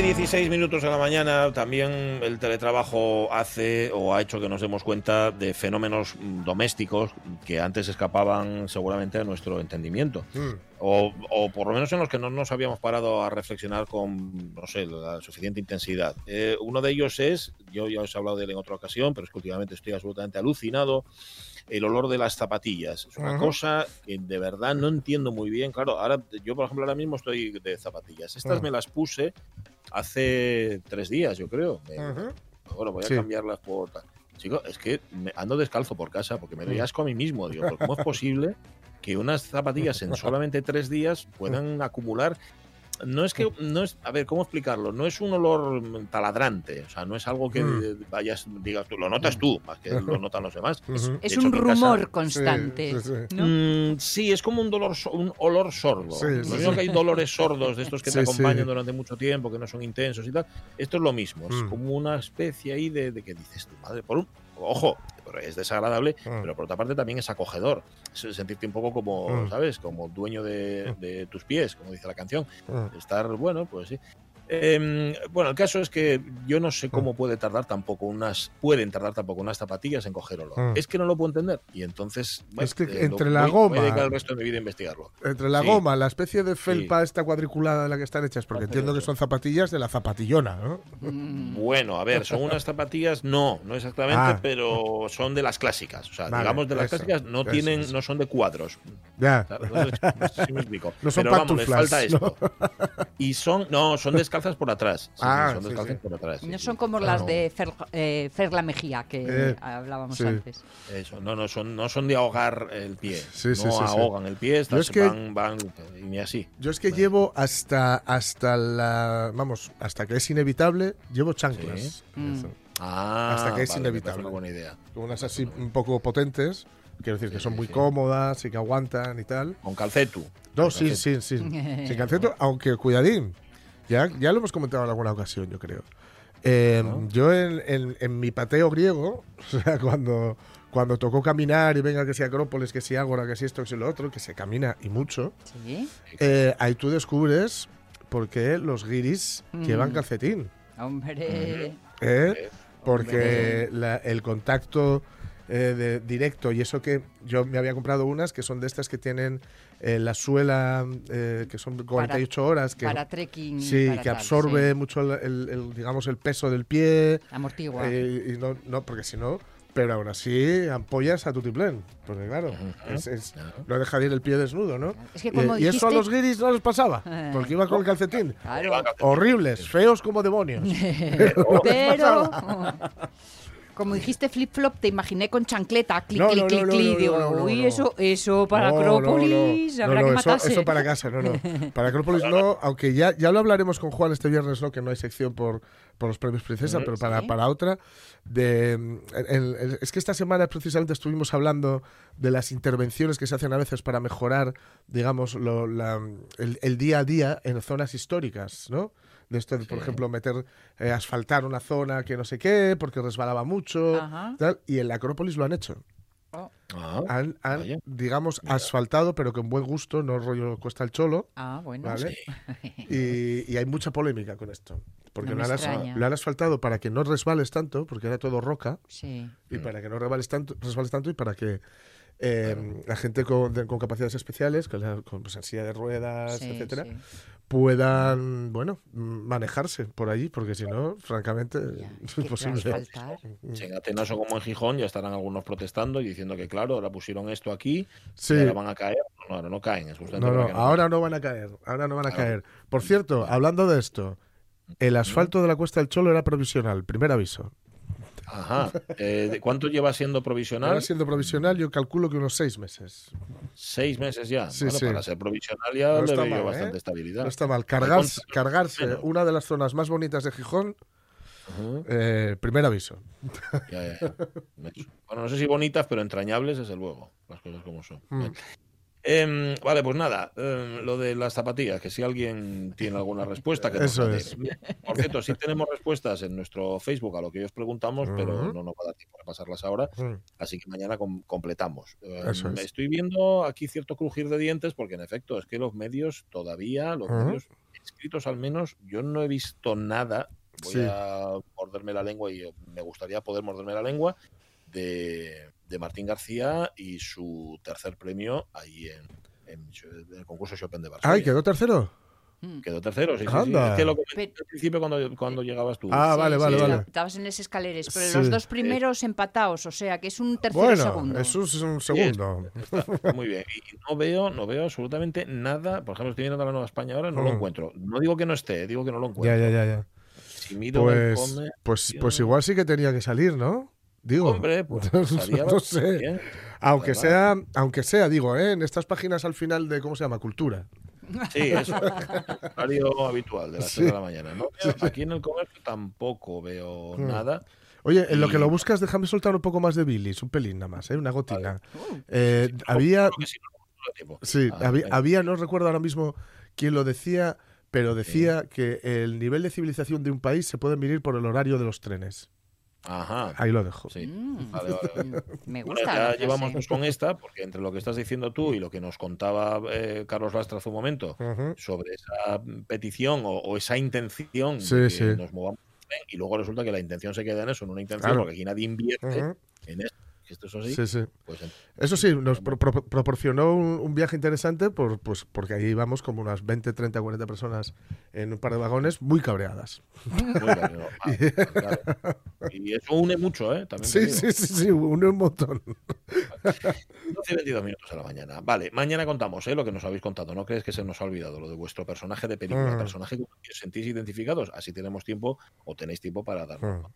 Y 16 minutos de la mañana también el teletrabajo hace o ha hecho que nos demos cuenta de fenómenos mm, domésticos que antes escapaban seguramente a nuestro entendimiento. O, o por lo menos en los que no nos habíamos parado a reflexionar con, no sé, la suficiente intensidad. Eh, uno de ellos es, yo ya os he hablado de él en otra ocasión, pero es que últimamente estoy absolutamente alucinado, el olor de las zapatillas. Es una cosa que de verdad no entiendo muy bien. Claro, ahora yo, por ejemplo, ahora mismo estoy de zapatillas. Estas Ah. me las puse hace tres días, yo creo. Me- Ajá. Bueno, voy a Sí. cambiarlas por... tal. Chico, es que me ando descalzo por casa porque me doy Mm. asco a mí mismo. Digo, ¿pero ¿cómo es posible que unas zapatillas en solamente tres días puedan acumular? No es que, no es, a ver, ¿cómo explicarlo? No es un olor taladrante, o sea, no es algo que Mm. vayas, digas tú, lo notas tú, más que lo notan los demás. De Es hecho, un casa- rumor constante. Sí, sí, sí. ¿no? Mm, sí, es como un dolor, un olor sordo. Sí, lo sí, mismo sí. que hay dolores sordos de estos que te acompañan durante mucho tiempo, que no son intensos y tal. Esto es lo mismo. Es Mm. como una especie ahí de, de que dices tu madre, por un ojo, pero es desagradable, Mm. pero por otra parte también es acogedor. Es sentirte un poco como, Mm. ¿sabes? Como dueño de, de tus pies, como dice la canción. Mm. Estar, bueno, pues sí. Em, bueno, el caso es que yo no sé Mm. cómo puede tardar tampoco unas, pueden tardar tampoco unas zapatillas en coger olor. Mm. Es que no lo puedo entender. Y entonces, bueno, Es que eh, lo- entre la voy- voy a goma- dedicar el resto de mi vida a investigarlo. Entre la Sí. goma, la especie de felpa esta cuadriculada de la que están hechas, porque entiendo que son zapatillas de la zapatillona, ¿no? Mm. Bueno, a ver, son unas zapatillas, no, no exactamente, Ah. pero son de las clásicas. O sea, Vale, digamos de las eso, clásicas, no eso, tienen, eso. no son de cuadros. Ya. No sé- no si me explico. No son pero vamos, les pantuflas, falta esto. Y son, no, son descalzas por atrás. Sí, Ah, son sí, descalzas sí. por atrás. sí, No son como las no. de Fer, eh, Fer la Mejía que Eh, hablábamos sí. antes. Eso, no, no son, no son de ahogar el pie. No sí, sí. ahogan el pie, Yo estas es que- van, van, y ni así. Yo es que llevo hasta hasta la vamos, hasta que es inevitable, llevo chanclas. Sí. Mm. Ah, Hasta que es vale, inevitable. Una buena idea. Unas así un poco potentes, quiero decir que son muy sí. cómodas y que aguantan y tal. Con calcetu. No, sí, calcetu. sí, sí. Sin calceto, aunque cuidadín. Ya, ya lo hemos comentado en alguna ocasión, yo creo. Eh, Ah. Yo en, en- en mi pateo griego, o sea, cuando, cuando tocó caminar y venga que si Acrópolis, que si Ágora, que si esto, que si lo otro, que se camina y mucho, Sí. eh, ahí tú descubres por qué los guiris Mm. llevan calcetín. Hombre. ¿eh? Porque la- el contacto eh, de- directo y eso que yo me había comprado unas que son de estas que tienen eh, la suela eh, que son 48 horas que para trekking. sí para que tal, absorbe sí. mucho el, el- el, digamos el peso del pie Amortigua. eh, y no, no porque si no pero aún así ampollas a tutiplén porque claro es, no deja de ir el pie desnudo ¿no? Es que Y- eso a los guiris no les pasaba porque iba con el calcetín Claro. horribles feos como demonios Pero. Como dijiste flip-flop, te imaginé con chancleta, clic, clic, clic, clic. Digo, uy, eso, eso para Acrópolis, no, habrá no, que eso- matarse. Eso, para casa, no, no. Para Acrópolis no, aunque ya, ya lo hablaremos con Juan este viernes, ¿no? Que no hay sección por, por los premios Princesa, pero para, Sí. para otra. De, el- el- es que esta semana precisamente estuvimos hablando de las intervenciones que se hacen a veces para mejorar, digamos, lo- la- el, el día a día en zonas históricas, ¿no? De esto, de, por Sí. ejemplo, meter, eh, asfaltar una zona que no sé qué, porque resbalaba mucho, tal, y en la Acrópolis lo han hecho Ah, han, han, digamos, asfaltado, pero con buen gusto, no rollo cuesta el cholo, Ah, bueno. ¿vale? Y, y hay mucha polémica con esto. Porque No lo, han lo asfaltado para que no resbales tanto, porque era todo roca, Sí. y para que no resbales tanto, resbales tanto y para que eh, la gente con, de- con capacidades especiales, con, la, con pues, silla de ruedas, sí, etcétera, sí. Puedan, bueno, manejarse por allí, porque si no, francamente, Ya, es ¿qué imposible. faltar? Si en Atenas o como en Gijón ya estarán algunos protestando y diciendo que claro, ahora pusieron esto aquí Sí. y ahora van a caer. No, ahora no caen, es justamente No, no, que ahora no van a caer, ahora no van a Claro. caer. Por cierto, hablando de esto, el asfalto de la Cuesta del Cholo era provisional, primer aviso. Ajá. Eh, ¿de ¿Cuánto lleva siendo provisional? Ahora siendo provisional, yo calculo que unos seis meses. Seis meses ya. Sí, bueno, sí. para ser provisional ya No le veo mal, bastante ¿eh? estabilidad. No está mal. Al Cargarse, cargarse bueno. una de las zonas más bonitas de Gijón, eh, primer aviso. Ya, ya, ya. Bueno, no sé si bonitas, pero entrañables, desde luego. Las cosas como son. Mm. Em, vale, pues nada, em, lo de las zapatillas, que si alguien tiene alguna respuesta, que Eso es. Por cierto, sí tenemos respuestas en nuestro Facebook a lo que os preguntamos, pero no nos va a dar tiempo de pasarlas ahora, Mm. así que mañana com- completamos. Em, Eso es. Estoy viendo aquí cierto crujir de dientes, porque en efecto es que los medios todavía, los medios escritos al menos, yo no he visto nada. Voy Sí. a morderme la lengua y me gustaría poder morderme la lengua de, de Martín García y su tercer premio ahí en, en el concurso Chopin de Varsovia. Ay, ¿quedó tercero? Mm. Quedó tercero, sí, sí. Es que lo comenté Pe- al principio cuando, cuando llegabas tú. Ah, Sí, vale, sí, vale, vale. Estabas en las escaleras, pero Sí. los dos primeros empatados, o sea que es un tercero Bueno, segundo. eso es un segundo. Está muy bien. Y no veo, no veo absolutamente nada. Por ejemplo, estoy viendo la Nueva España ahora, no lo Mm. encuentro. No digo que no esté, digo que no lo Ya, encuentro. ya, ya, ya. Si miro el Pues, come, pues, pues igual sí que tenía que salir, ¿no? Digo, hombre, pues no estaría sé. bien. Aunque sea, aunque sea, digo, ¿eh? en estas páginas al final de, ¿cómo se llama? Cultura. Sí, eso. Horario habitual de las Sí. 3 de la mañana. ¿no? Aquí en el comercio tampoco veo Mm. nada. Oye, en lo que lo buscas, déjame soltar un poco más de bilis, un pelín nada más, ¿eh? una gotina. Eh, había, sí, no, no Ah, había, no recuerdo ahora mismo quién lo decía, pero decía que el nivel de civilización de un país se puede medir por el horario de los trenes. Ajá. Ahí lo dejo. Sí. mm, Vale, vale, vale. Me Bueno, gusta. ya llevamos dos con esta, porque entre lo que estás diciendo tú y lo que nos contaba eh, Carlos Lastra hace un momento sobre esa petición o, o esa intención Sí, de que sí. nos movamos bien, y luego resulta que la intención se queda en eso, en una intención, Claro. porque aquí nadie invierte en eso. Que esto es así, Sí, sí. pues Eso sí, nos pro- pro- proporcionó un, un viaje interesante por, pues, porque ahí íbamos como unas 20, 30, 40 personas en un par de vagones muy cabreadas. muy ¿no? Ah, claro. Y eso une mucho, ¿eh? También Sí, sí, sí, sí, une un montón. 12 y 22 minutos a la mañana. Vale, mañana contamos ¿eh? lo que nos habéis contado. No crees que se nos ha olvidado lo de vuestro personaje de película, Mm. personaje con el que os sentís identificados. Así tenemos tiempo o tenéis tiempo para darnos.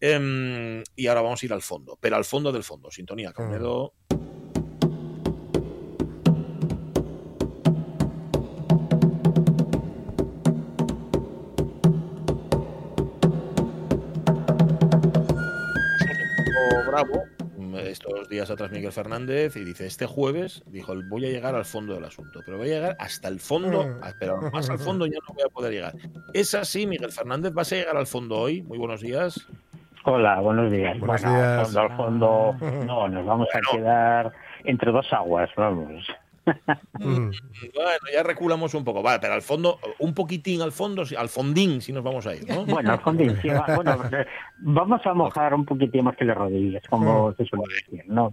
Em, y ahora vamos a ir al fondo, pero al fondo del fondo. Sintonía. Un poco bravo estos días atrás Miguel Fernández y dice este jueves dijo voy a llegar al fondo del asunto pero voy a llegar hasta el fondo ah, pero más al fondo ya no voy a poder llegar es así Miguel Fernández vas a llegar al fondo hoy muy buenos días Hola, buenos días. Buenos bueno, días. al fondo, al fondo, no, nos vamos Bueno. a quedar entre dos aguas, vamos. Mm. Bueno, ya reculamos un poco. Vale, pero al fondo, un poquitín al fondo, sí, al fondín, si nos vamos a ir, ¿no? Bueno, al fondo, sí, va- bueno, eh, vamos a mojar un poquitín más que las rodillas, como se suele decir, ¿no?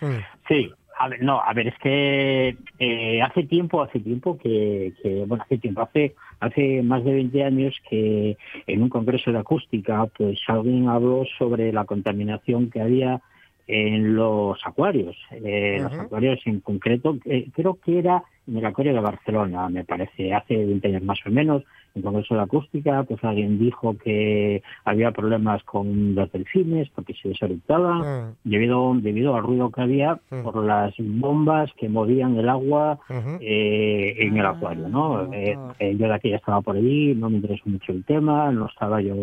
Mm. Sí, a ver, no, a ver, es que eh, hace tiempo, hace tiempo que, que, bueno, hace tiempo, hace, hace más de 20 años que en un congreso de acústica, pues alguien habló sobre la contaminación que había en los acuarios, eh, los acuarios en concreto, eh, creo que era en el acuario de Barcelona, me parece, hace 20 años más o menos, en congreso de acústica, pues alguien dijo que había problemas con los delfines porque se desorbitaban, Mm. debido, debido al ruido que había Mm. por las bombas que movían el agua eh, en el Ah, acuario, ¿no? Eh, ah. eh, yo de aquí ya estaba por allí, no me interesó mucho el tema, no estaba yo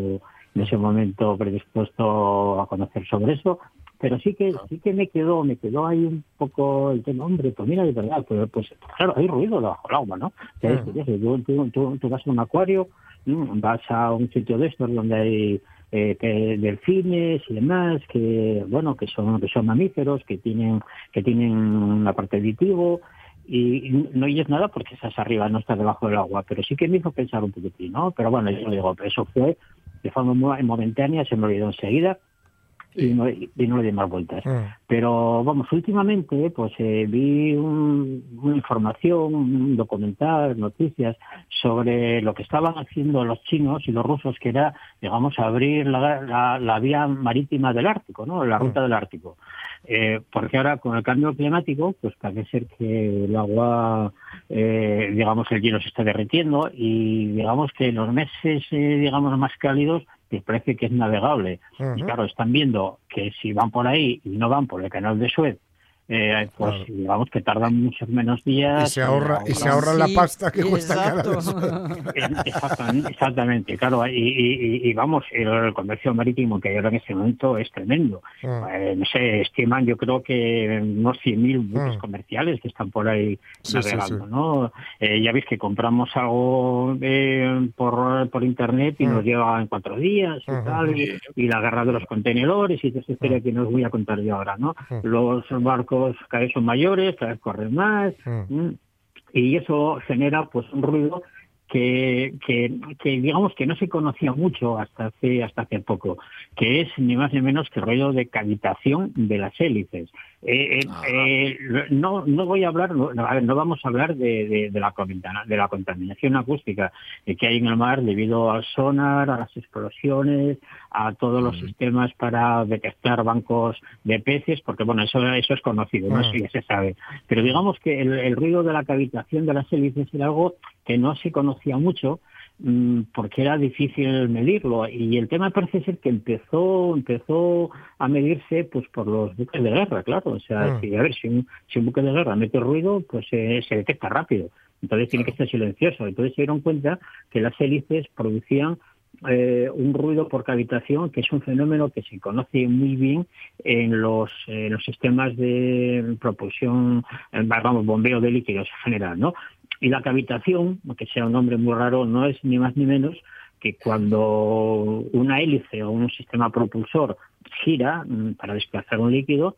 en ese momento predispuesto a conocer sobre eso, pero sí que sí que me quedó me quedó ahí un poco el tema, hombre, pues mira, de verdad, pues, pues claro, hay ruido debajo del agua, ¿no? Tú, tú- tú- tú vas a un acuario, vas a un sitio de estos donde hay eh, que delfines y demás que bueno que son que son mamíferos que tienen que tienen una parte auditivo y no oyes nada porque estás arriba, no estás debajo del agua, pero sí que me hizo pensar un poquitín, ¿no? Pero bueno, yo digo, eso fue de forma muy momentánea, se me olvidó enseguida y no, y no le di más vueltas. Mm. Pero vamos, últimamente pues eh, vi un- una información, un documental, noticias sobre lo que estaban haciendo los chinos y los rusos, que era, digamos, abrir la, la- la vía marítima del Ártico, ¿no? La ruta del Ártico. Eh, porque ahora con el cambio climático, pues parece ser que el agua, eh, digamos, el hielo se está derritiendo y digamos que en los meses, eh, digamos, más cálidos, pues parece que es navegable. Y claro, están viendo que si van por ahí y no van por el canal de Suez, eh, pues Claro. digamos que tardan muchos menos Y días. se ahorra, y se ahorran la pasta que cuesta cada exacto. Eh, Exactamente, exactamente, claro, y, y- y- y vamos, el, el comercio marítimo que hay ahora en este momento es tremendo. Mm. Eh, no sé, estiman yo creo que unos 100.000 buques Mm. comerciales que están por ahí Sí, navegando, sí. ¿no? Eh, ya veis que compramos algo eh, por, por internet y Mm. nos llega en cuatro días y tal, y, y la guerra de los contenedores y toda esa historia que no os voy a contar yo ahora, ¿no? Mm. Los barcos cada vez son mayores, cada vez corren más, Mm. Mm. y eso genera pues un ruido que, que, que digamos que no se conocía mucho hasta hace hasta hace poco que es ni más ni menos que el ruido de cavitación de las hélices Eh, eh, Ah. eh, no no voy a hablar no, a ver, no vamos a hablar de, de, de la de la contaminación acústica eh, que hay en el mar debido al sonar a las explosiones a todos los Mm. sistemas para detectar bancos de peces porque bueno eso eso es conocido no Mm. eso ya se sabe pero digamos que el, el ruido de la cavitación de las hélices era algo que no se conocía mucho porque era difícil medirlo. Y el tema parece ser que empezó empezó a medirse pues por los buques de guerra claro. O sea Mm. si, a ver si un, si un buque de guerra mete ruido pues eh, se detecta rápido. Entonces tiene que ser silencioso. Entonces se dieron cuenta que las hélices producían eh, un ruido por cavitación, que es un fenómeno que se conoce muy bien en los, eh, los sistemas de propulsión, vamos, bombeo de líquidos en general, ¿no? Y la cavitación, aunque sea un nombre muy raro, no es ni más ni menos que cuando una hélice o un sistema propulsor gira mm, para desplazar un líquido,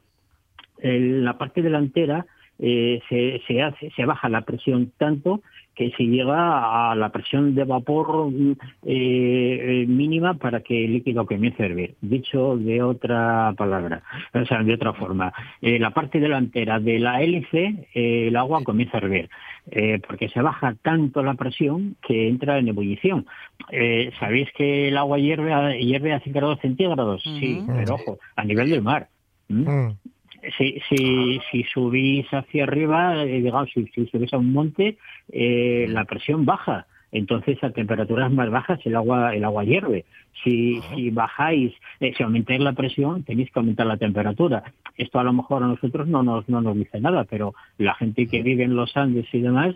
la parte delantera eh, se, se hace, se baja la presión tanto que se llega a la presión de vapor mm, eh, eh, mínima para que el líquido comience a hervir. Dicho de otra palabra, o sea, de otra forma, eh, la parte delantera de la hélice, eh, el agua comienza a hervir, porque se baja tanto la presión que entra en ebullición. Eh, ¿Sabéis que el agua hierve a, hierve a 5 grados centígrados? Sí, pero ojo, a nivel del mar. ¿Mm? Mm. Si, si, si subís hacia arriba, eh, digamos, si, si subís a un monte, eh, la presión baja. Entonces, a temperaturas más bajas el agua el agua hierve. Si, si bajáis, eh, si aumentáis la presión, tenéis que aumentar la temperatura. Esto a lo mejor a nosotros no nos, no nos dice nada, pero la gente que vive en los Andes y demás,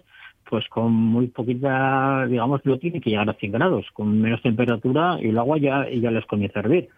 pues con muy poquita, digamos, lo tiene que llegar a 100 grados. Con menos temperatura el agua ya, ya les comienza a hervir.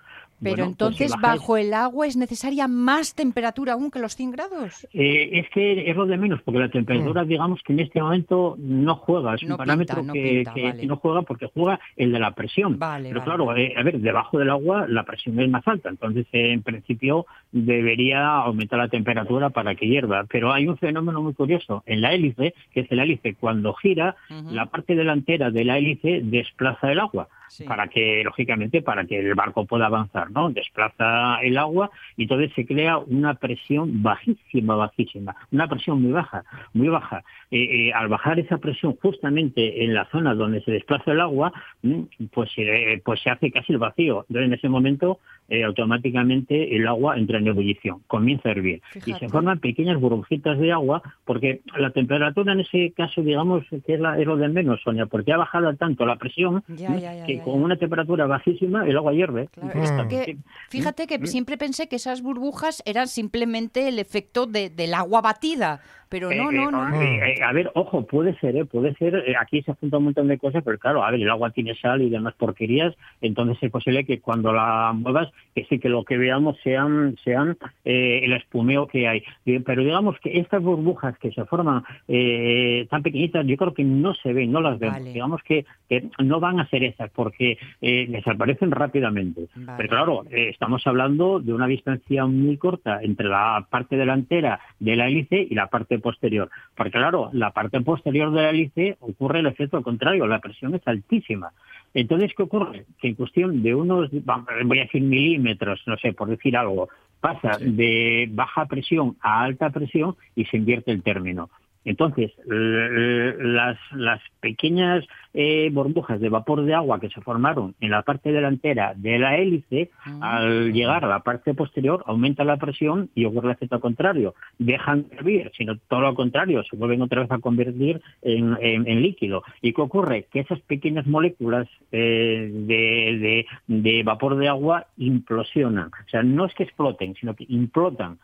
Pero Bueno, pues si entonces, bajáis- bajo el agua es necesaria más temperatura aún que los 100 grados. Eh, es que es lo de menos, porque la temperatura, digamos que en este momento no juega, es Mm. No un parámetro pinta, no que, pinta, que- vale. que no juega porque juega el de la presión. Vale, Pero vale, claro, eh, a ver, debajo del agua la presión es más alta, entonces eh, en principio debería aumentar la temperatura para que hierva. Pero hay un fenómeno muy curioso en la hélice, que es el hélice cuando gira, la parte delantera de la hélice desplaza el agua Sí. para que, lógicamente, para que el barco pueda avanzar, ¿no? Desplaza el agua y entonces se crea una presión bajísima, bajísima, una presión muy baja, muy baja. Eh, eh, al bajar esa presión justamente en la zona donde se desplaza el agua, mm, pues, eh, pues se hace casi el vacío. Entonces, en ese momento, eh, automáticamente el agua entra en ebullición, comienza a hervir y se forman pequeñas burbujitas de agua porque la temperatura en ese caso, digamos, que es, la, es lo de menos, Sonia, porque ha bajado tanto la presión Ya, ¿m? ya, ya, que con una temperatura bajísima el agua hierve. Claro, Mm. es Entonces, que, fíjate que siempre pensé que esas burbujas eran simplemente el efecto de, del agua batida, pero no, Eh, no, eh, no. eh, eh, a ver, ojo, puede ser, eh, puede ser. eh, aquí se junta un montón de cosas, pero claro, a ver, el agua tiene sal y demás porquerías, entonces es posible que cuando la muevas, que sí que lo que veamos sean, sean eh, el espumeo que hay. Eh, Pero digamos que estas burbujas que se forman eh, tan pequeñitas, yo creo que no se ven, no las vemos. Vale. Digamos que, que no van a ser esas. ¿Por porque eh, desaparecen rápidamente. Vale. Pero claro, eh, estamos hablando de una distancia muy corta entre la parte delantera de la hélice y la parte posterior. Porque claro, la parte posterior de la hélice ocurre el efecto contrario, la presión es altísima. Entonces, ¿qué ocurre? Que en cuestión de unos, voy a decir milímetros, no sé, por decir algo, pasa de baja presión a alta presión y se invierte el término. Entonces, las, las pequeñas eh, burbujas de vapor de agua que se formaron en la parte delantera de la hélice, al llegar a la parte posterior, aumenta la presión y ocurre el efecto contrario. Dejan de hervir, sino todo lo contrario, se vuelven otra vez a convertir en, en- en líquido. ¿Y qué ocurre? Que esas pequeñas moléculas eh, de, de- de vapor de agua implosionan. O sea, no es que exploten, sino que implotan,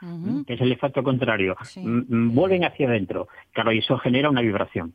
que es el efecto contrario. Sí. Mm, mm, Vuelven hacia adentro. Claro, y eso genera una vibración.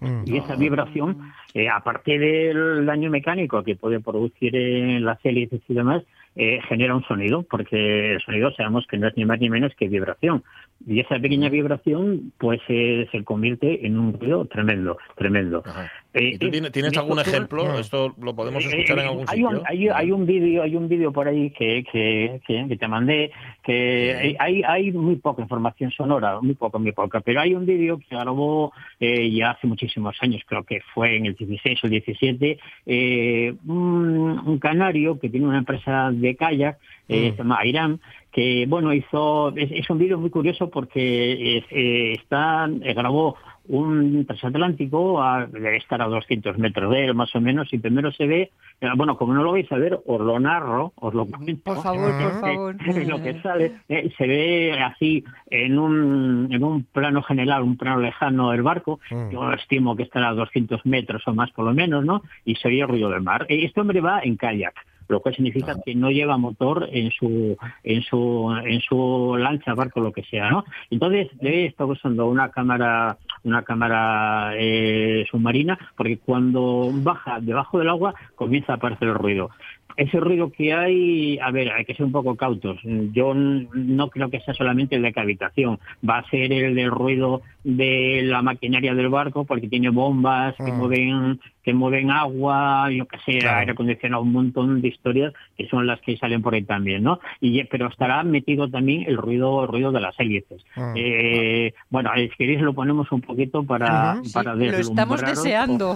Mm. Y esa vibración, eh, aparte del daño mecánico que puede producir en las hélices y demás, eh, genera un sonido, porque el sonido sabemos que no es ni más ni menos que vibración. Y esa pequeña vibración, pues eh, se convierte en un ruido tremendo, tremendo. Ajá. Eh, ¿Y tú eh, tienes, tienes algún ejemplo? ¿Esto lo podemos escuchar en eh, algún hay sitio? un, hay, hay un vídeo hay un vídeo por ahí que, que, que, que te mandé que hay- hay, muy poca información sonora muy poca muy poca pero hay un vídeo que grabó eh, ya hace muchísimos años creo que fue en el 16 o el 17 eh, un, un canario que tiene una empresa de kayak eh, Mm. se llama Airam que bueno hizo es, es un vídeo muy curioso porque eh, eh, está eh, grabó un transatlántico a, debe estar a 200 metros de él más o menos y primero se ve eh, bueno como no lo vais a ver os lo narro os lo comento Por favor, por Eh, favor. lo que sale eh, se ve así en un en un plano general un plano lejano el barco Mm. yo estimo que estará a 200 metros o más por lo menos no y se oye el ruido del mar este hombre va en kayak lo cual significa que no lleva motor en su en su en su lancha barco lo que sea no entonces debe estar usando una cámara una cámara eh, submarina porque cuando baja debajo del agua comienza a aparecer el ruido ese ruido que hay, a ver, hay que ser un poco cautos. Yo no creo que sea solamente el de cavitación, va a ser el del ruido de la maquinaria del barco, porque tiene bombas que Mm. mueven que mueven agua, yo que sé, Claro. aire acondicionado, un montón de historias que son las que salen por ahí también, ¿no? Y pero estará metido también el ruido, el ruido de las hélices. Mm. Eh, bueno, si queréis lo ponemos un poquito para, Ujú. Sí, para lo estamos deseando.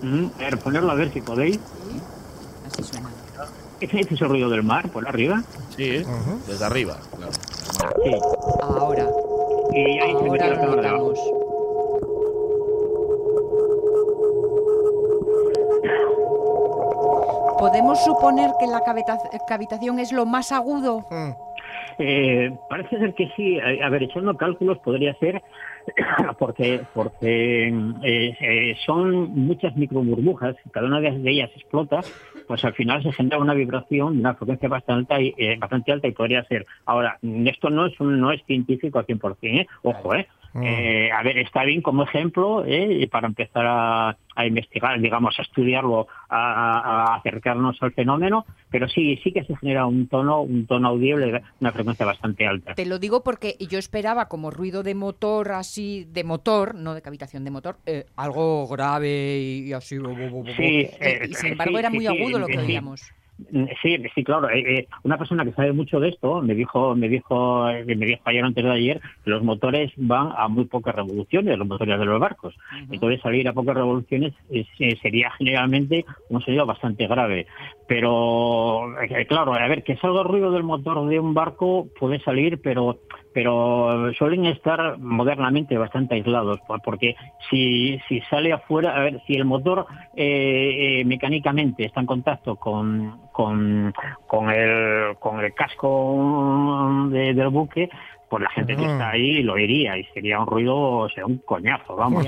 Mm, a ver, ponerlo a ver si podéis. Así suena. Ese ese es el ruido del mar, por arriba. Sí, Ujú. desde arriba. claro. Sí. Ahora, Y ahí se ahora la de abajo. notamos. ¿Podemos suponer que la cavita- cavitación es lo más agudo? Mm. Eh, parece ser que sí. A ver, echando cálculos podría ser porque porque eh, eh, son muchas microburbujas, cada una de ellas explota, pues al final se genera una vibración de una frecuencia bastante, alta y, eh, bastante alta y podría ser. Ahora, esto no es un, no es científico al 100%, ¿eh? ojo, ¿eh? Mm. Eh, a ver, está bien como ejemplo ¿eh? y para empezar a, a investigar, digamos, a estudiarlo, a, acercarnos al fenómeno, pero sí, sí que se genera un tono, un tono audible una frecuencia bastante alta. Te lo digo porque yo esperaba como ruido de motor así, de motor, no de cavitación de motor, eh, algo grave y así. bo, bo, bo, bo, Sí, eh, y sin sí, embargo era muy sí, agudo lo que oíamos. Sí, sí, claro. eh, eh, una persona que sabe mucho de esto me dijo, me dijo, eh, me dijo ayer antes de ayer que los motores van a muy pocas revoluciones, los motores de los barcos. Entonces salir a pocas revoluciones es- eh, sería generalmente un sonido bastante grave. Pero eh, claro, a ver, que salga el ruido del motor de un barco puede salir, pero pero suelen estar modernamente bastante aislados, por- porque si, si sale afuera, a ver, si el motor eh, eh, mecánicamente está en contacto con, con, con, el, con el casco de- del buque, pues la gente que está ahí lo oiría y sería un ruido, o sea, un coñazo, vamos,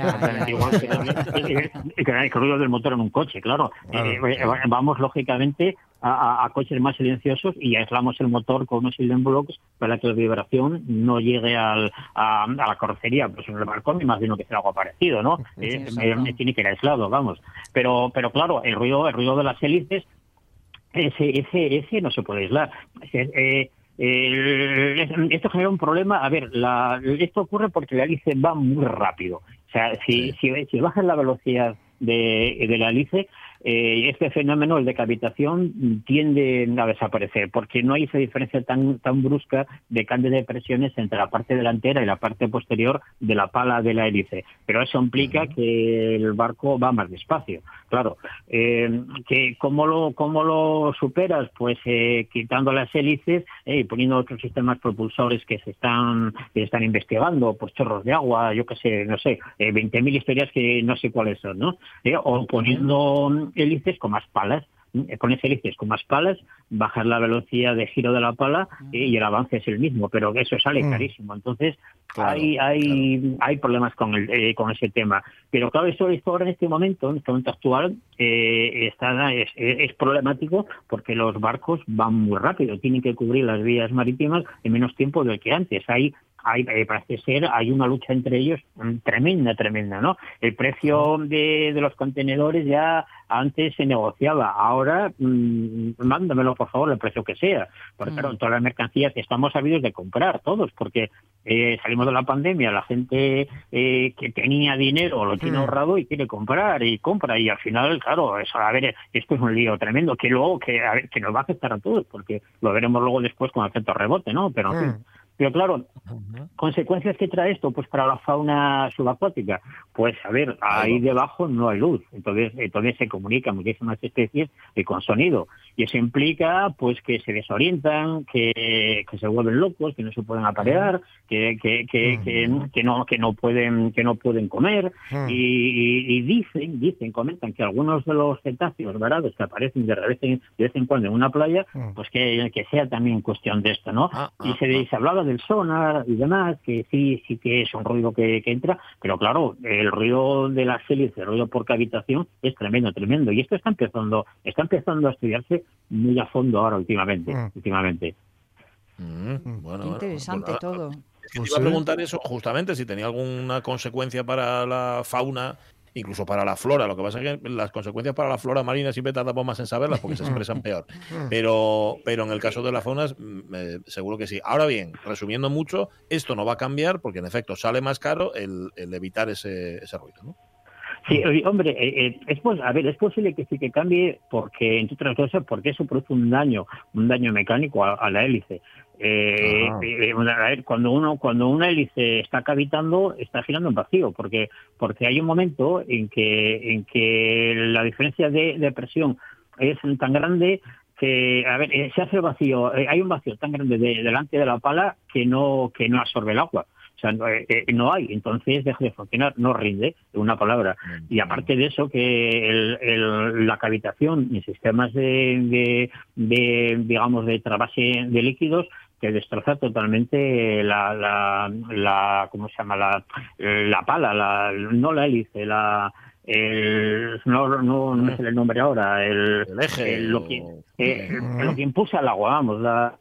igual que, que- que el ruido del motor en un coche, claro. Claro. Eh, eh, vamos, lógicamente, a, a- a coches más silenciosos y aislamos el motor con unos silent blocks para que la vibración no llegue al, a, a la carrocería. Pues en el barco me imagino que será algo parecido, ¿no? Sí, Eh, eh, tiene que ir aislado, vamos. Pero, pero claro, el ruido, el ruido de las hélices ese, ese, ese no se puede aislar. Eh, eh, esto genera un problema. A ver, la, esto ocurre porque la hélice va muy rápido. O sea, si, si, si bajas la velocidad de, de la hélice, eh, este fenómeno, el de cavitación, tiende a desaparecer, porque no hay esa diferencia tan, tan brusca de cambio de presiones entre la parte delantera y la parte posterior de la pala de la hélice. Pero eso implica que el barco va más despacio. Claro, eh, que ¿cómo, lo, ¿cómo lo superas? Pues eh, quitando las hélices eh, y poniendo otros sistemas propulsores que se están, que están investigando, pues chorros de agua, yo qué sé, no sé, eh, 20.000 historias que no sé cuáles son, ¿no? Eh, o poniendo hélices con más palas eh, pones hélices con más palas, bajar la velocidad de giro de la pala eh, y el avance es el mismo, pero eso sale Mm. carísimo. Entonces Claro, hay hay hay problemas con el eh, con ese tema. Pero claro, esto ahora en este momento, en este momento actual, eh, está es, es problemático porque los barcos van muy rápido, tienen que cubrir las vías marítimas en menos tiempo del que antes. Hay hay, eh, parece ser, hay una lucha entre ellos mm, tremenda, tremenda, ¿no? El precio de, de los contenedores ya antes se negociaba, ahora mm, mándamelo por favor el precio que sea, porque Mm. claro, todas las mercancías estamos sabidos de comprar todos, porque eh, salimos de la pandemia, la gente eh, que tenía dinero lo tiene Mm. ahorrado y quiere comprar y compra y al final, claro, eso, a ver, esto es un lío tremendo que luego que, a ver, que nos va a afectar a todos, porque lo veremos luego después con efecto rebote, ¿no? Pero en fin, Mm. Pero claro, consecuencias que trae esto pues para la fauna subacuática. Pues a ver ahí debajo no hay luz. Entonces entonces se comunican muchísimas especies eh, con sonido. Y eso implica pues que se desorientan que, que se vuelven locos que no se pueden aparear que que, que, que, no que no pueden que no pueden comer. Y, dicen dicen comentan que algunos de los cetáceos varados que aparecen de vez en, de vez en cuando en una playa pues que, que sea también cuestión de esto no Ah, y ah, se, ah. se hablaba del sonar y demás, que sí, sí que es un ruido que, que entra, pero claro, el ruido de las hélices, el ruido por cavitación es tremendo, tremendo. Y esto está empezando, está empezando a estudiarse muy a fondo ahora últimamente, Mm. últimamente. Mm, Qué bueno, interesante bueno, todo. Es que Pues te iba a preguntar eso justamente, si tenía alguna consecuencia para la fauna, incluso para la flora. Lo que pasa es que las consecuencias para la flora marina siempre tardamos más en saberlas porque se expresan peor. Pero, pero en el caso de las faunas, mm, eh, seguro que sí. Ahora bien, resumiendo mucho, esto no va a cambiar porque en efecto sale más caro el, el evitar ese, ese ruido. ¿no? Sí, hombre, eh, eh, es pos- a ver, es posible que sí que cambie porque, entre otras cosas, porque eso produce un daño, un daño mecánico a, a la hélice. Eh, Ah. eh, a ver, cuando uno, cuando una hélice está cavitando, está girando en vacío, porque, porque hay un momento en que, en que la diferencia de, de presión es tan grande que, a ver, se hace vacío, hay un vacío tan grande de- delante de la pala que no, que no absorbe el agua. Sea, no, eh, eh, no hay, entonces deja de funcionar, no rinde, en una palabra. Y aparte de eso, que el- el- la cavitación en sistemas de, de, de, digamos, de trabase de líquidos que destroza totalmente la, la, la ¿cómo se llama? La, la pala, la, no la hélice, la, el, no, no, no el nombre ahora, el, El eje. el- lo, que, eh, lo que impulsa el agua, vamos, la,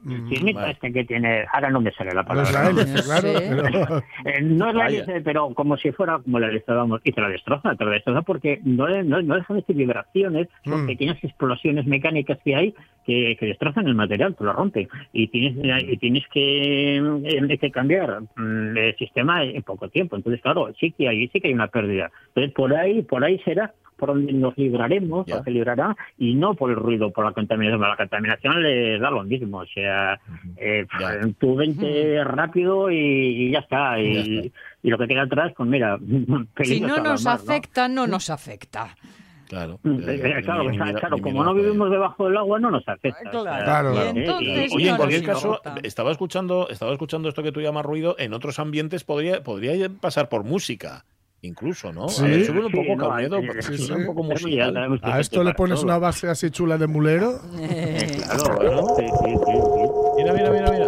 Mm, vale. este que tiene, ahora no me sale la No palabra. es la ¿no? hélice, No claro. pero- Eh, no es la Vaya. hélice, pero como si fuera como la vamos, y te la destroza, te la destroza porque no, le- no, no dejan de ser vibraciones, son Mm. pequeñas explosiones mecánicas que hay que, que destrozan el material, te lo rompen, y tienes y tienes que, eh, que cambiar mm, el sistema en poco tiempo, entonces claro, sí que hay, sí que hay una pérdida, entonces por ahí, por ahí será por donde nos libraremos, Ya. o se librará, y no por el ruido, por la contaminación. La contaminación les da lo mismo, o sea, eh, Ya. tú vente rápido y, y ya está. Y, Ya y lo que queda atrás, pues mira, Si no nos mar, afecta, no nos afecta. Claro. Eh, Eh, claro, ni- o sea, ni- claro, ni como no vivimos debajo del agua, no nos afecta. Claro. o sea, Claro. Y eh, entonces Oye, en cualquier caso, importa. estaba escuchando, estaba escuchando esto que tú llamas ruido. En otros ambientes podría, podría pasar por música, incluso, ¿no? Sí. A ver, Sí, no, sí, sí. un poco musical. esto le pones todo. una base así chula de mulero. Eh, Claro, Claro. sí, sí, sí, sí. Mira, mira, mira, mira.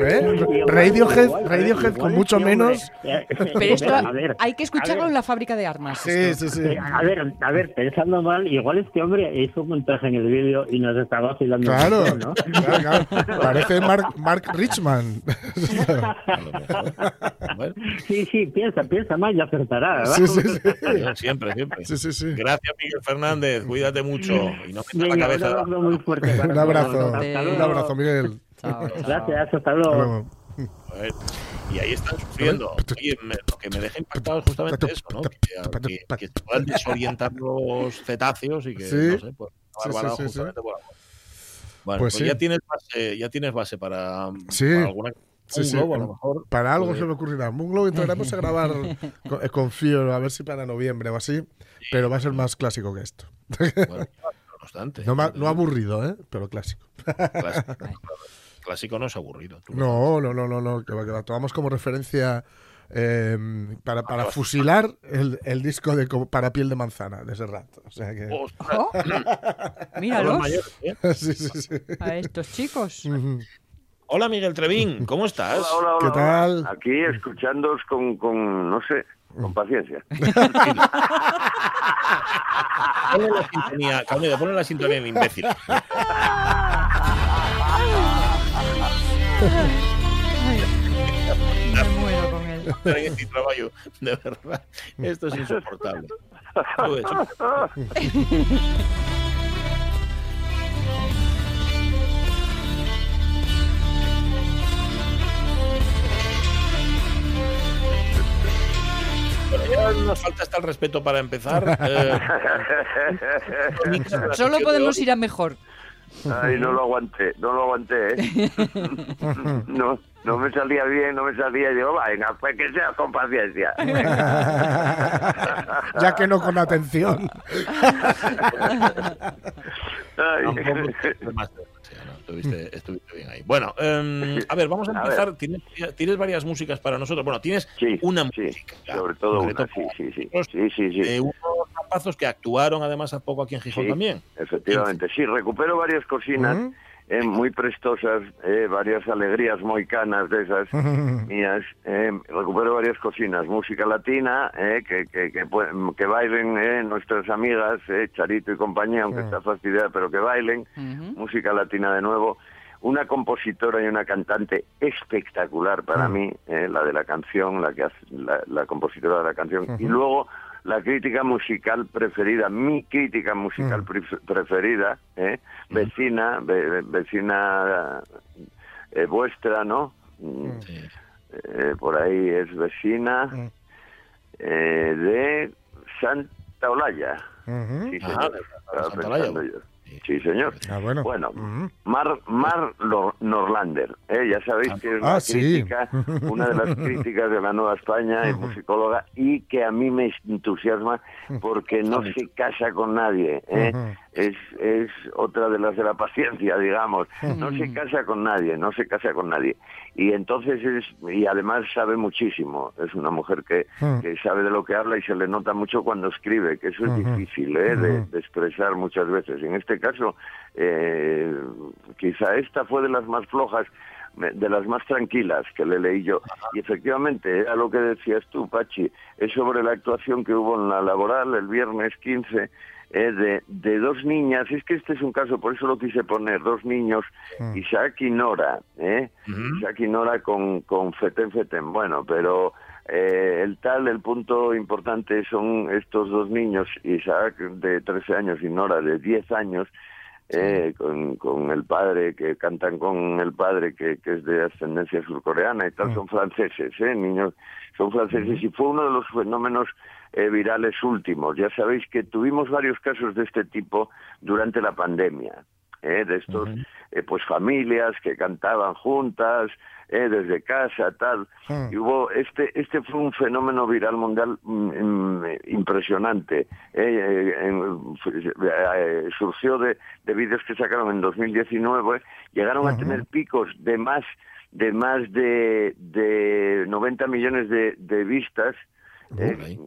¿Eh? Radiohead, Radiohead con mucho hombre. menos. Pero esto hay que escucharlo en la fábrica de armas. Sí, sí, sí. Eh, A ver, a ver, pensando mal, igual este hombre hizo un montaje en el vídeo y nos estaba vacilando. Claro, ¿no? claro, claro. Parece Mark, Mark Richman. Sí, sí, piensa, piensa más y acertará. ¿verdad? Sí, sí, sí. siempre, siempre. Sí, sí, sí. Gracias, Miguel Fernández. Cuídate mucho y no metas la cabeza. Un abrazo, Un abrazo, Miguel. Chao, chao. Gracias, hasta Hasta luego. luego. A ver. y ahí están sufriendo. Oye, me- lo que me deja impactado es justamente eso, ¿no? Que, que- que se puedan desorientar los cetáceos y que, Sí. no sé, pues, Sí, sí, por amor. Bueno, Pues pues, sí. ya, tienes base, ya tienes base para, Sí. para alguna Sí, sí, globo, a para- lo mejor. Para algo Joder. se me ocurrirá. Un globo entraremos a grabar, co- eh, confío, a ver si para noviembre o así, pero va a ser más clásico que esto. Bueno, no obstante. No aburrido, ¿eh? Pero clásico. Clásico, clásico no es aburrido. tú lo No, no, no, no, no, que va, que va. Tomamos como referencia eh, para, para fusilar el, el disco de para piel de manzana de Serrat. O sea que. Oh, los míralos mayores, ¿eh? sí, sí, sí. a estos chicos. Hola Miguel Trevín, ¿cómo estás? Hola, hola, hola. ¿Qué tal? Aquí escuchándoos con, con, no sé, con paciencia. Ponle la sintonía, Carmen, ponle la sintonía en imbécil. Me muero con él. trabajo, de verdad. Esto es insoportable. Ya nos falta hasta el respeto para empezar. Eh, Solo podemos ir a mejor. Ay, no lo aguanté, no lo aguanté, ¿eh? No, no me salía bien, no me salía. Y digo, venga, pues que sea con paciencia. ya que no con atención. Ay. Sí, no, estuviste, estuviste bien ahí. Bueno, em, a ver, vamos a A empezar. ¿Tienes, tienes varias músicas para nosotros. Bueno, tienes Sí, una sí, música. sobre todo una, sí, sí, sí. Los- Sí, sí, sí. unos rapazos que actuaron además hace poco aquí en Gijón Sí. también. Efectivamente, sí, recupero varias cocinas. Eh, muy prestosas, eh, varias alegrías moicanas de esas mías. eh, recupero varias cocinas, música latina, eh, que, que, que, que bailen eh, nuestras amigas, eh, Charito y compañía, aunque Sí. está fastidiada, pero que bailen. Música latina de nuevo. Una compositora y una cantante espectacular para Mm. mí, eh, la de la canción, la que hace, la, la compositora de la canción. Y luego la crítica musical preferida, mi crítica musical Mm. pref- preferida, eh, vecina, ve- vecina eh, vuestra, ¿no? Mm, Sí. eh, por ahí es vecina Mm. eh, de Santa Olalla. Ujú. Sí, Santa yo. Sí, señor. Ah, bueno. Bueno. Mar, Mar Norlander, ¿eh? ya sabéis que es Ah, una sí. crítica, una de las críticas de la Nueva España, es musicóloga, y que a mí me entusiasma porque no se casa con nadie. ¿eh? Es, es otra de las de la paciencia, digamos. No se casa con nadie, no se casa con nadie. Y entonces es, y además sabe muchísimo. Es una mujer que, Mm. que sabe de lo que habla y se le nota mucho cuando escribe, que eso es difícil ¿eh? de, expresar muchas veces. En este caso, eh, quizá esta fue de las más flojas, me- de las más tranquilas que le leí yo. Y efectivamente, era lo que decías tú, Pachi, es sobre la actuación que hubo en la laboral el viernes 15. Eh, de, de dos niñas, es que este es un caso, por eso lo quise poner, dos niños, Mm. Isaac y Nora, ¿eh? Isaac y Nora con, con Feten Feten, bueno, pero eh, el tal, el punto importante son estos dos niños, Isaac de 13 años y Nora de 10 años, eh, con, con el padre, que cantan con el padre que, que es de ascendencia surcoreana y tal, Mm. son franceses, ¿eh? Niños, son franceses y fue uno de los fenómenos eh, virales últimos. Ya sabéis que tuvimos varios casos de este tipo durante la pandemia, ¿eh? de estos, eh, pues familias que cantaban juntas, eh, desde casa, tal. Mm. Y hubo, este, este fue un fenómeno viral mundial mm, mm, impresionante. eh, eh, eh, surgió de, de vídeos que sacaron en 2019, llegaron a Ujú. tener picos de más de más de, de 90 millones de, de vistas, eh,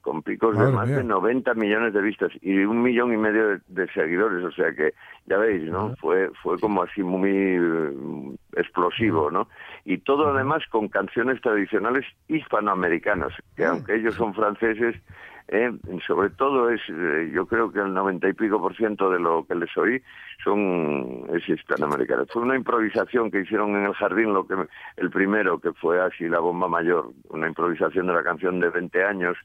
con picos de más mía. de 90 millones de vistas y un millón y medio de, de seguidores, o sea que ya veis, ¿no? Fue fue como así muy eh, explosivo, ¿no? Y todo además con canciones tradicionales hispanoamericanas, que aunque ellos son franceses, eh, sobre todo es, eh, yo creo que el noventa y pico por ciento de lo que les oí son es hispanoamericano. Fue una improvisación que hicieron en el jardín, lo que el primero que fue así la bomba mayor, una improvisación de la canción de 20 años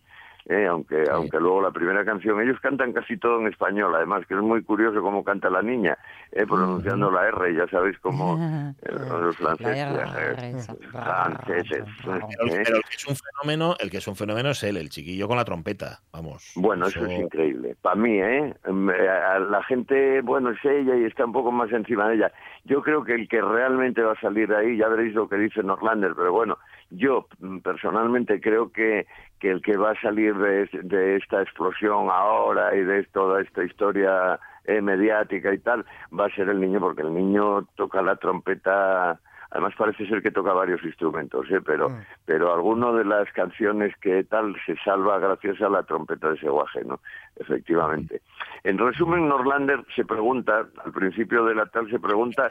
eh, aunque aunque luego la primera canción ellos cantan casi todo en español además que es muy curioso cómo canta la niña eh, pronunciando la R ya sabéis cómo eh, los franceses, eh, franceses Pero, eh. pero el que es un fenómeno, el que es un fenómeno es él, el chiquillo con la trompeta. Vamos. Bueno, eso es increíble. Para mí, ¿eh? Mm, eh, a La gente, bueno, es ella y está un poco más encima de ella. Yo creo que el que realmente va a salir de ahí, ya veréis lo que dice Norlander, pero bueno, yo mm, personalmente creo que, que el que va a salir de, de esta explosión ahora y de toda esta historia eh, mediática y tal, va a ser el niño, porque el niño toca la trompeta Además parece ser que toca varios instrumentos, ¿eh? pero, Mm. pero alguno de las canciones que tal se salva gracias a la trompeta de ese guaje, ¿no? Efectivamente. En resumen, Norlander se pregunta, al principio de la tal se pregunta,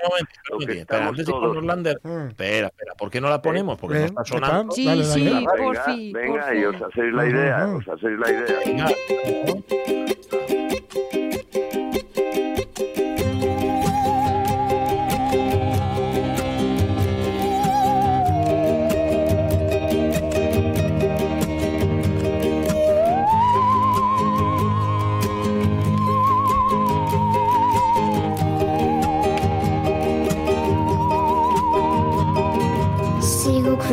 lo un que espera, antes de todos... Norlander, Mm. espera, espera, ¿por qué no la ponemos? Porque no Ven, está ¿qué sonando. Sí, Dale, sí, dale. Venga, porfi, venga, porfi. y os hacéis la idea, os hacéis la idea. Venga.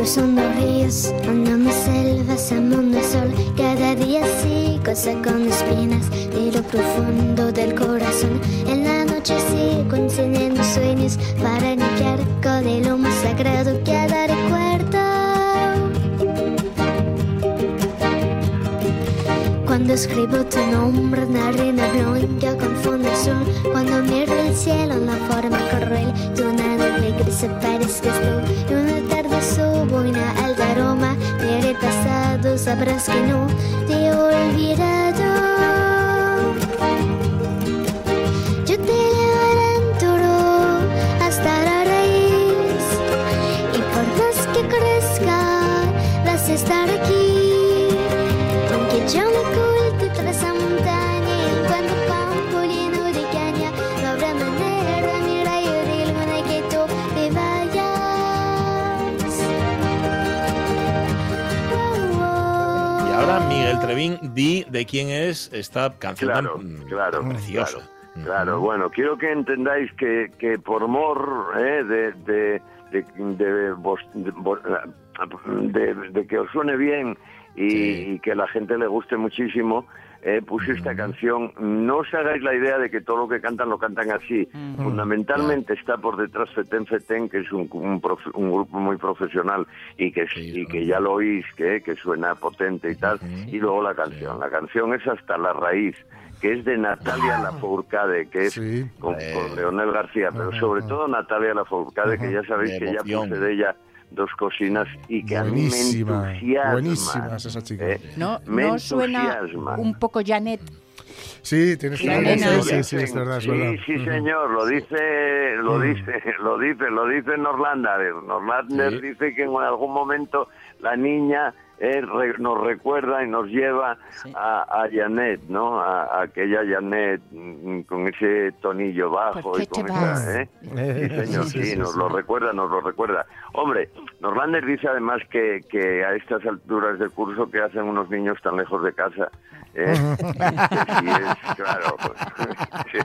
Cruzando ríos, andando selvas, amando el sol. Cada día sigo sacando espinas de lo profundo del corazón. En la noche sigo encendiendo sueños para limpiar con el humo sagrado que cada recuerdo. Cuando escribo tu nombre en la arena blanca confundo el sol Cuando miro el cielo en la forma cruel De una nube gris parezcas tú Y una tarde subo una alta aroma De pasado sabrás que no te he de quién es esta canción Claro, tan mm, claro, preciosa. Claro, claro. bueno, quiero que entendáis que, que por mor eh, de, de, vos- de vos- de- de que os suene bien y, Sí. y que a la gente le guste muchísimo, eh, puse esta canción. No os hagáis la idea de que todo lo que cantan lo cantan así. Fundamentalmente está por detrás Feten Feten, que es un, un, profe- un grupo muy profesional y que, Sí, y que ya lo oís, que, que suena potente y tal. Y luego la canción. La canción es Hasta la raíz, que es de Natalia Lafourcade, que es Sí. con, Eh. con Leonel García, pero Ajá, sobre ajá. todo Natalia Lafourcade, que ya sabéis que ya puse de ella dos cocinas y que Buenísima, a mí me entusiasma. buenísima es esa chica. eh, ¿No, me no suena un poco Janet? Sí, tienes Sí, nena. sí, sí, sí, es verdad, es Sí, verdad. sí, Ujú. señor, lo dice, lo Mm. dice, lo dice, lo dice Norlander. Norlander Sí. dice que en algún momento la niña eh, re- nos recuerda y nos lleva Sí. a, a Janet, ¿no? A, a aquella Janet mm, con ese tonillo bajo ¿Por qué y con esa? ¿eh? Sí, señor, sí, sí, sí, nos sí. lo recuerda, nos lo recuerda. Hombre, Norlander dice además que, que a estas alturas del curso que hacen unos niños tan lejos de casa. ¿eh? Sí, es, claro. sí.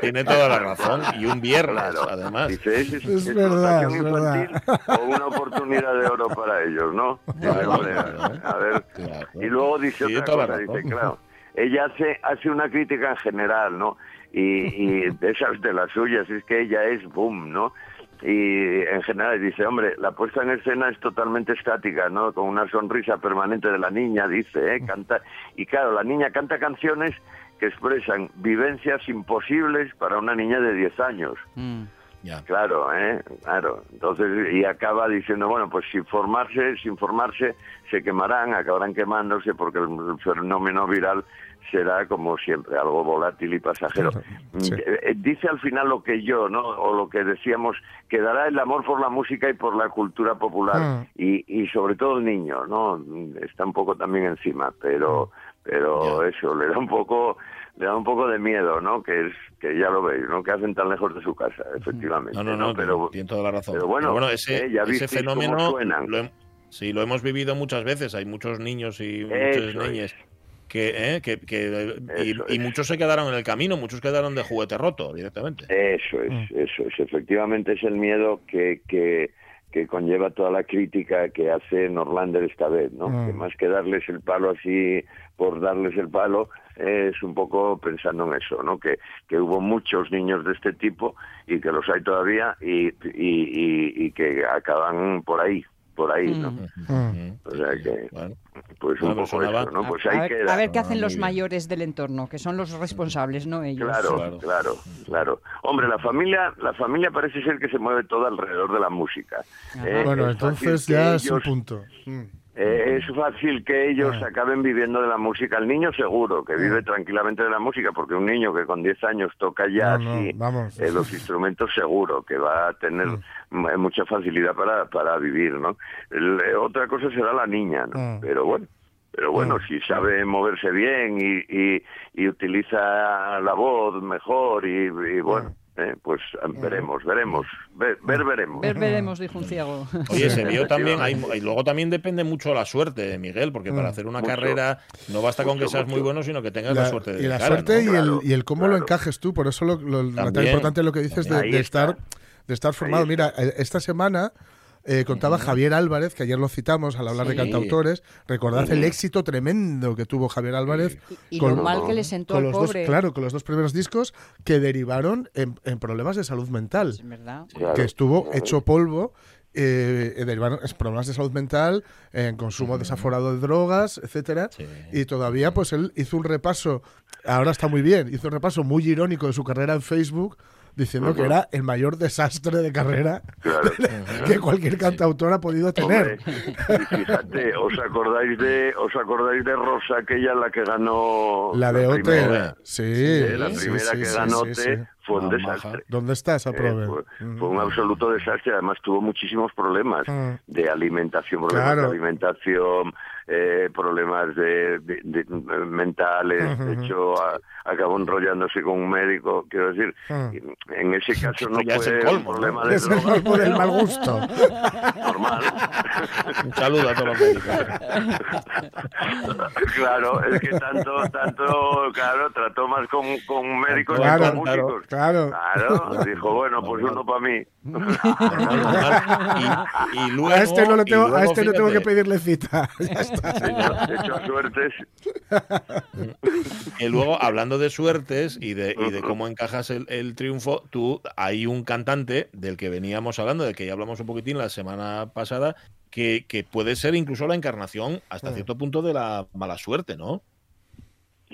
Tiene toda la razón. Y un viernes, Claro. además. Dice, ¿es, es, Es es verdad, infantil o una oportunidad de oro para ellos, ¿no? Claro, a ver. Claro. Y luego dice Sí, otra cosa, razón. dice, claro, ella hace, hace una crítica en general, ¿no? Y, y de esas de las suyas, es que ella es boom, ¿no? Y en general dice, hombre, la puesta en escena es totalmente estática, ¿no? Con una sonrisa permanente de la niña, dice, ¿eh? Canta, y claro, la niña canta canciones que expresan vivencias imposibles para una niña de 10 años. Mm. Claro, ¿eh? Claro. Entonces, y acaba diciendo, bueno, pues sin formarse, sin formarse, se quemarán, acabarán quemándose porque el fenómeno viral será, como siempre, algo volátil y pasajero. Sí. Eh, eh, Dice al final lo que yo, ¿no? O lo que decíamos, que dará el amor por la música y por la cultura popular. Mm. Y, y sobre todo el niño, ¿no? Está un poco también encima, pero, pero eso, le da un poco le da un poco de miedo, ¿no? Que es que ya lo veis, ¿no? Que hacen tan lejos de su casa, efectivamente. No, no, no, Pero tiene toda la razón. pero bueno, ese, eh, ya ese visteis cómo fenómeno suenan. lo, hem- sí, lo hemos vivido muchas veces. Hay muchos niños y muchas es. Que, eh, que- que- y, Eso y muchos se quedaron en el camino, muchos quedaron de juguete roto directamente. Eso es, eso es. Efectivamente es el miedo que, que, que conlleva toda la crítica que hace Norlander esta vez, ¿no? Mm. Que más que darles el palo así por darles el palo, es un poco pensando en eso, ¿no? Que, que hubo muchos niños de este tipo y que los hay todavía y, y, y, y que acaban por ahí, por ahí, ¿no? Mm. O sea que, Bueno, pues un poco eso, ¿no? Pues a, ahí ver, queda. a ver qué hacen los mayores del entorno, que son los responsables, no ellos. Claro, Claro. claro, claro, Hombre, la familia, la familia parece ser que se mueve toda alrededor de la música. Eh, Bueno, entonces ya es un punto. Eh, es fácil que ellos Ah. acaben viviendo de la música. El niño seguro que vive tranquilamente de la música, porque un niño que con 10 años toca ya No, eh, los instrumentos seguro que va a tener m- mucha facilidad para, para vivir, ¿no? El- eh, otra cosa será la niña, ¿no? Mm. Pero bueno. Pero bueno, si sabe moverse bien y, y, y utiliza la voz mejor y, y bueno, eh, pues veremos, veremos, ver, ver veremos. Ver, veremos, dijo un ciego. Oye, se vio también, hay, y luego también depende mucho la suerte, Miguel, porque para hacer una Mucho. carrera no basta con que Mucho, seas muy bueno, sino que tengas la, La- suerte de y la cara, suerte ¿no? y, Claro, el, y el cómo lo encajes tú, por eso lo, lo- lo tan También, importante lo que dices de, de estar de estar formado. Mira, eh, esta semana eh, contaba Javier Álvarez, que ayer lo citamos al hablar de cantautores, recordad el éxito tremendo que tuvo Javier Álvarez Y con, lo mal que le sentó con al los dos, pobre. claro, con los dos primeros discos que derivaron en, en problemas de salud mental, Es verdad. Claro. que estuvo hecho polvo. eh, derivaron en problemas de salud mental, en consumo desaforado de drogas, etcétera, Sí. y todavía pues él hizo un repaso, ahora está muy bien, hizo un repaso muy irónico de su carrera en Facebook, diciendo que era el mayor desastre de carrera Claro. que cualquier cantautor ha podido tener. Hombre, y fíjate, ¿os acordáis de os acordáis de Rosa, aquella la que ganó La de OT, primera? sí, la primera sí, que ganó sí, OT sí. fue un Ah, desastre. maja. ¿Dónde está esa Eh, fue, Mm. fue un absoluto desastre, además tuvo muchísimos problemas Mm. de alimentación, problemas Claro. de alimentación, eh, problemas de, de- de- mentales, de hecho a- acabó enrollándose con un médico, quiero decir, en ese caso no ya es el fue colmo, un ¿no? problema de Es el drogas, colmo del mal gusto. normal. Un saludo a todos los médicos. claro, es que tanto, tanto, claro, trató más con, con médicos Claro, que con músicos. claro. Claro, dijo, bueno, pues uno para mí. Y, y luego, a este no, lo y tengo, a este no tengo que pedirle cita. Ya está. Hecho, suertes. que luego, hablando de suertes y de, y de cómo encajas el, el triunfo, tú hay un cantante del que veníamos hablando, del que ya hablamos un poquitín la semana pasada, que, que puede ser incluso la encarnación hasta cierto punto de la mala suerte, ¿no?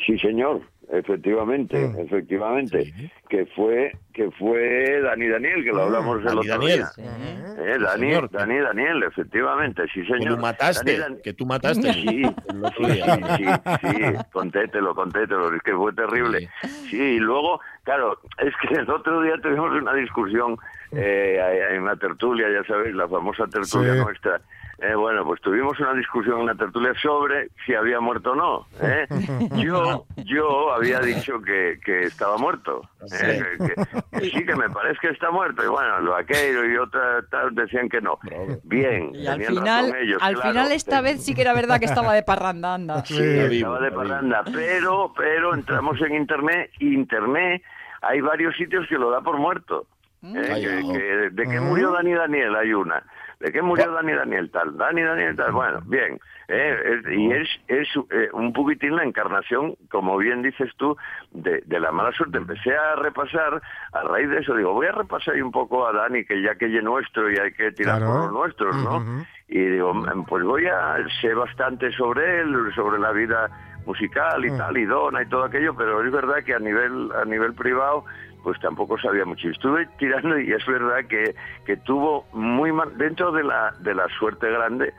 Sí, señor, efectivamente, Mm. efectivamente. Sí. Que fue que fue Dani Daniel, que lo hablamos el otro Daniel. día. Sí. Eh, Dani, señor. Dani Daniel, efectivamente, sí, Que señor. tú mataste, Dani Dan- que tú mataste Sí, sí, sí, sí, contételo, contételo, es que fue terrible. Sí, y luego, claro, es que el otro día tuvimos una discusión eh, en la tertulia, ya sabéis, la famosa tertulia Sí. nuestra. Eh, bueno, pues tuvimos una discusión en la tertulia sobre si había muerto o no. ¿eh? Yo, yo había dicho que, que estaba muerto. ¿eh? Que, que- que sí, que me parece que está muerto. Y bueno, el vaquero y otra tal decían que no. Bien, Y al tenían final, razón ellos, al claro. final esta vez sí que era verdad que estaba de parranda, anda. Sí, estaba de parranda, pero, pero entramos en internet, y internet, hay varios sitios que lo da por muerto. ¿eh? Ay, Que- que- ¿De qué murió Dani Daniel? Hay una. ¿De qué murió Dani Daniel? Tal. Dani Daniel tal. Bueno, bien. ¿eh? Es- y es, es eh, un poquitín la encarnación, como bien dices tú, de, de la mala suerte. Empecé a repasar, a raíz de eso, digo, voy a repasar un poco a Dani, que ya que es nuestro y hay que tirar Claro. por los nuestros, ¿no? Y digo, "Mm, pues voy a sé bastante sobre él, sobre la vida musical y tal, y Dona y todo aquello, pero es verdad que a nivel a nivel privado pues tampoco sabía mucho. Y Estuve tirando y es verdad que, que tuvo muy mal, dentro de la, de la suerte grande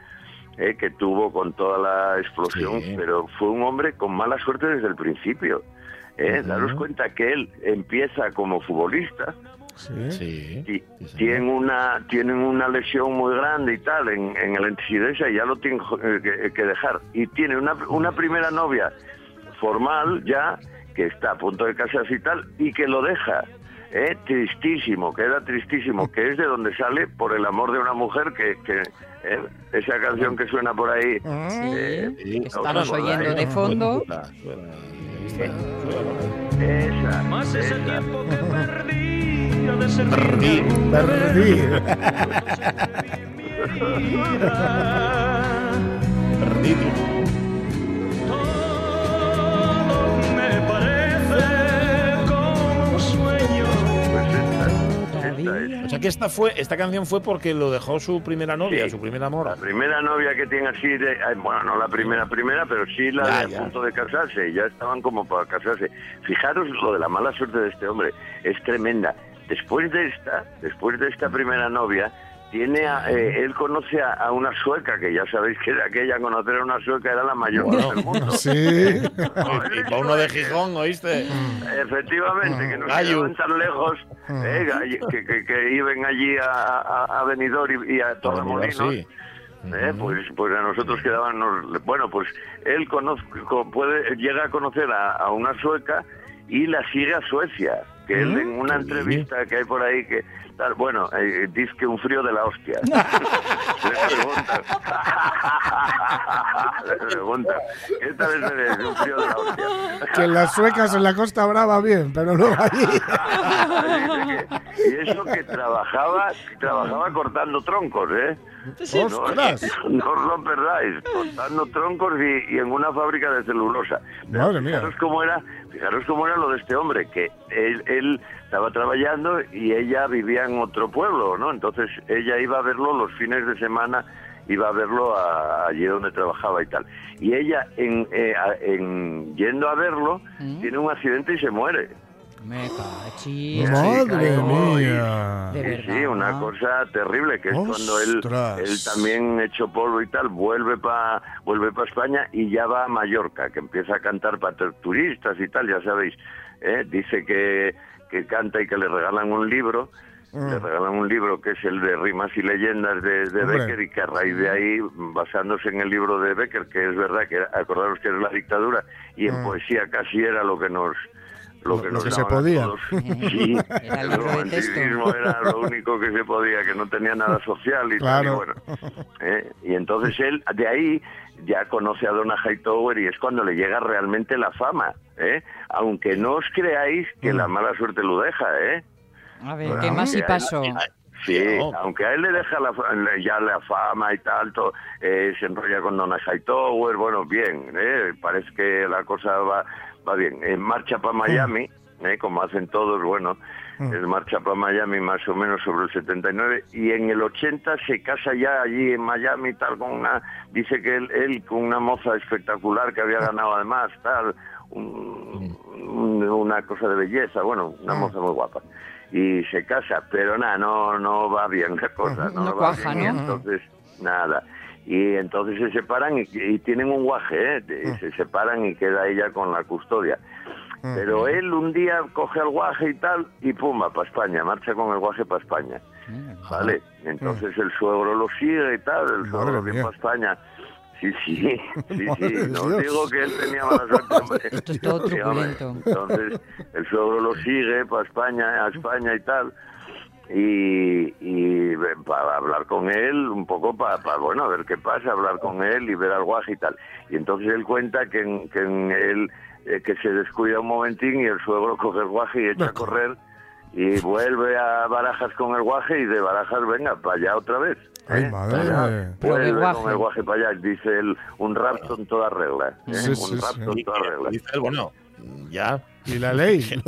eh, que tuvo con toda la explosión, Sí. pero fue un hombre con mala suerte desde el principio. Eh, Daros cuenta que él empieza como futbolista, Sí. Sí. y sí, tienen una tienen una lesión muy grande y tal en, en el Entisidesa y ya lo tienen eh, que, que dejar y tiene una, una primera novia formal ya que está a punto de casarse y tal y que lo deja eh, tristísimo, que era tristísimo, que es de donde sale por el amor de una mujer que, que eh, esa canción que suena por ahí. eh, que ¿os estamos oyendo de fondo. Esa, Más ese esa. tiempo que perdí de Perdí. Perdí. mi O sea que esta fue, esta canción fue porque lo dejó su primera novia, Sí. su primer amor. La primera novia que tiene así, de, bueno, no la primera primera, pero sí la Ya, de ya. a punto de casarse, ya estaban como para casarse. Fijaros lo de la mala suerte de este hombre, es tremenda. Después de esta, después de esta primera novia, tiene a- eh, él conoce a, a una sueca, que ya sabéis que de aquella conocer a una sueca era la mayor del mundo. Sí. Y para uno de Gijón, ¿oíste? Efectivamente, que no se tan lejos, eh, que, que, que iban allí a, a, a Benidorm y, y a Torremolinos. Sí. Eh, pues, pues a nosotros quedaban, nos- bueno, pues él conozco, puede, llega a conocer a, a una sueca y la sigue a Suecia, que él en una entrevista que hay por ahí que tal, bueno, eh, dice que un frío de la hostia. Le preguntan, le preguntan, ¿qué tal es de un frío de la hostia? Que las suecas en la Costa Brava bien, pero. Dice que- y eso que trabajaba, trabajaba cortando troncos, ¿eh? ¡Ostras! No, no os lo perdáis, cortando troncos y, y en una fábrica de celulosa. Madre mía. Fijaros cómo era, fijaros cómo era lo de este hombre, que él, él estaba trabajando y ella vivía en otro pueblo, ¿no? Entonces ella iba a verlo los fines de semana, iba a verlo a- allí donde trabajaba y tal. Y ella, en, eh, a- en yendo a verlo, ¿Mm? tiene un accidente y se muere. Me cachis. Madre mía. De Sí, verdad. sí, una cosa terrible, que es cuando él, él también hecho polvo y tal, vuelve para vuelve pa España y ya va a Mallorca, que empieza a cantar para turistas y tal, ya sabéis. ¿eh? Dice que, que canta y que le regalan un libro, le regalan un libro que es el de Rimas y Leyendas de, de. Becker y que a raíz de ahí, basándose en el libro de Becker, que es verdad, que era- acordaros que es la dictadura, y en poesía casi era lo que nos... Lo, que, lo que se podía. todos. Sí, Era el romanticismo era lo único que se podía, que no tenía nada social y tal, y Claro. bueno. ¿eh? Y entonces él, de ahí, ya conoce a Donna Hightower y es cuando le llega realmente la fama, ¿eh? Aunque no os creáis que la mala suerte lo deja, ¿eh? A ver, ¿qué más y Aunque a él- pasó? Sí, No. aunque a él le deja la, fa- ya la fama y tal, to- eh, se enrolla con Donna Hightower, bueno, bien, ¿eh? parece que la cosa va, va bien. En marcha para Miami, ¿eh? como hacen todos, bueno, él marcha para Miami más o menos sobre el 79 y en el 80 se casa ya allí en Miami tal con una, dice que él, él con una moza espectacular que había ganado además, tal, un- un- una cosa de belleza, bueno, una moza muy guapa. Y se casa, pero nada, no, no va bien la cosa. No, No va cuaja, bien, y ¿no? Entonces, nada. Y entonces se separan y, y tienen un guaje, ¿eh? De- Se separan y queda ella con la custodia. Pero él un día coge al guaje y tal, y pumba, para España, marcha con el guaje para España. ¿Vale? Entonces el suegro lo sigue y tal, el suegro Madre viene mía. para España. Sí, sí, sí, sí. No Dios. digo que él tenía mala suerte, hombre. Esto es todo. Entonces el suegro lo sigue para España, a España y tal. Y, y para hablar con él, un poco para, bueno, a ver qué pasa, hablar con él y ver al guaje y tal. Y entonces él cuenta que, en- que en él eh, que se descuida un momentín y el suegro coge el guaje y echa a correr y vuelve a Barajas con el guaje y de Barajas venga para allá otra vez. Ay, ¿eh? madre. Pero Vuelve guaje. con el guaje para allá, dice él, un rapto en toda regla. ¿eh? Sí, un sí, rapto sí. en toda regla. Dice él, bueno, ya. Y la ley.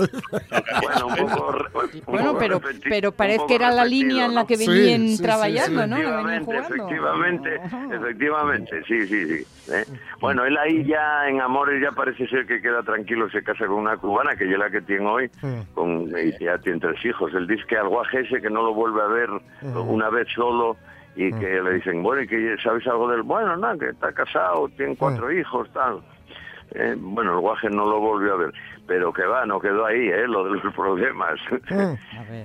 Bueno, un poco, re- un Bueno, poco pero, pero parece que era la línea en la que venían sí, sí, trabajando, sí. ¿no? Efectivamente, efectivamente, efectivamente, sí, sí, sí. ¿eh? Bueno, él ahí ya en Amores ya parece ser que queda tranquilo, se casa con una cubana, que ya la que tiene hoy, con, y ya tiene tres hijos. Él dice que al guaje ese que no lo vuelve a ver una vez solo y que le dicen, bueno, ¿y que sabes algo del? Bueno, nada, que está casado, tiene cuatro hijos, tal. Eh, bueno, el guaje no lo volvió a ver, pero que va, no quedó ahí, ¿eh? lo de los problemas.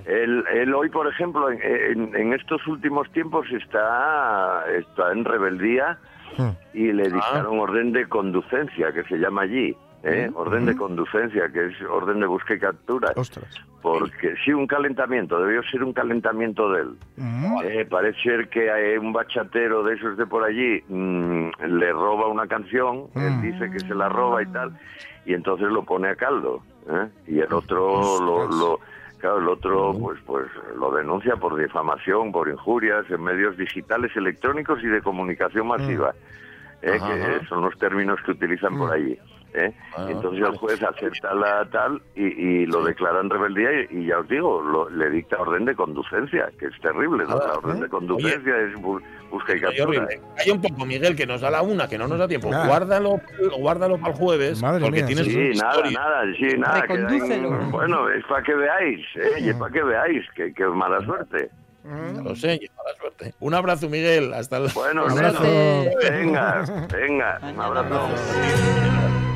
Él, él hoy, por ejemplo, en, en- en estos últimos tiempos está, está en rebeldía y le dictaron orden de conducencia, que se llama allí. ¿Eh? orden de conducencia, que es orden de búsqueda y captura. Ostras. Porque sí, un calentamiento, debió ser un calentamiento de él. Eh, parece ser que un bachatero de esos de por allí mm, le roba una canción, él dice que se la roba y tal, y entonces lo pone a caldo. ¿eh? Y el otro lo, lo- claro, el otro pues pues lo denuncia por difamación, por injurias en medios digitales, electrónicos y de comunicación masiva, ¿eh? Ajá, que son los términos que utilizan por allí. ¿Eh? Ah, entonces el juez acepta la tal y, y lo declara en rebeldía y, y ya os digo, lo- le dicta orden de conducencia, que es terrible, ¿no? Ah, La orden de conducencia es bu- busca y captura. horrible. Calla un poco, Miguel, que nos da la una, que no nos da tiempo. Nada. Guárdalo, guárdalo para el jueves, Madre porque mía, tienes Sí, una nada, historia. nada, sí, nada. hay- bueno, es para que veáis, ¿eh? Y es para que veáis que, que es mala suerte. Lo sé, y mala suerte. Un abrazo, Miguel. Hasta la... Bueno, Un abrazo. venga, venga, un abrazo.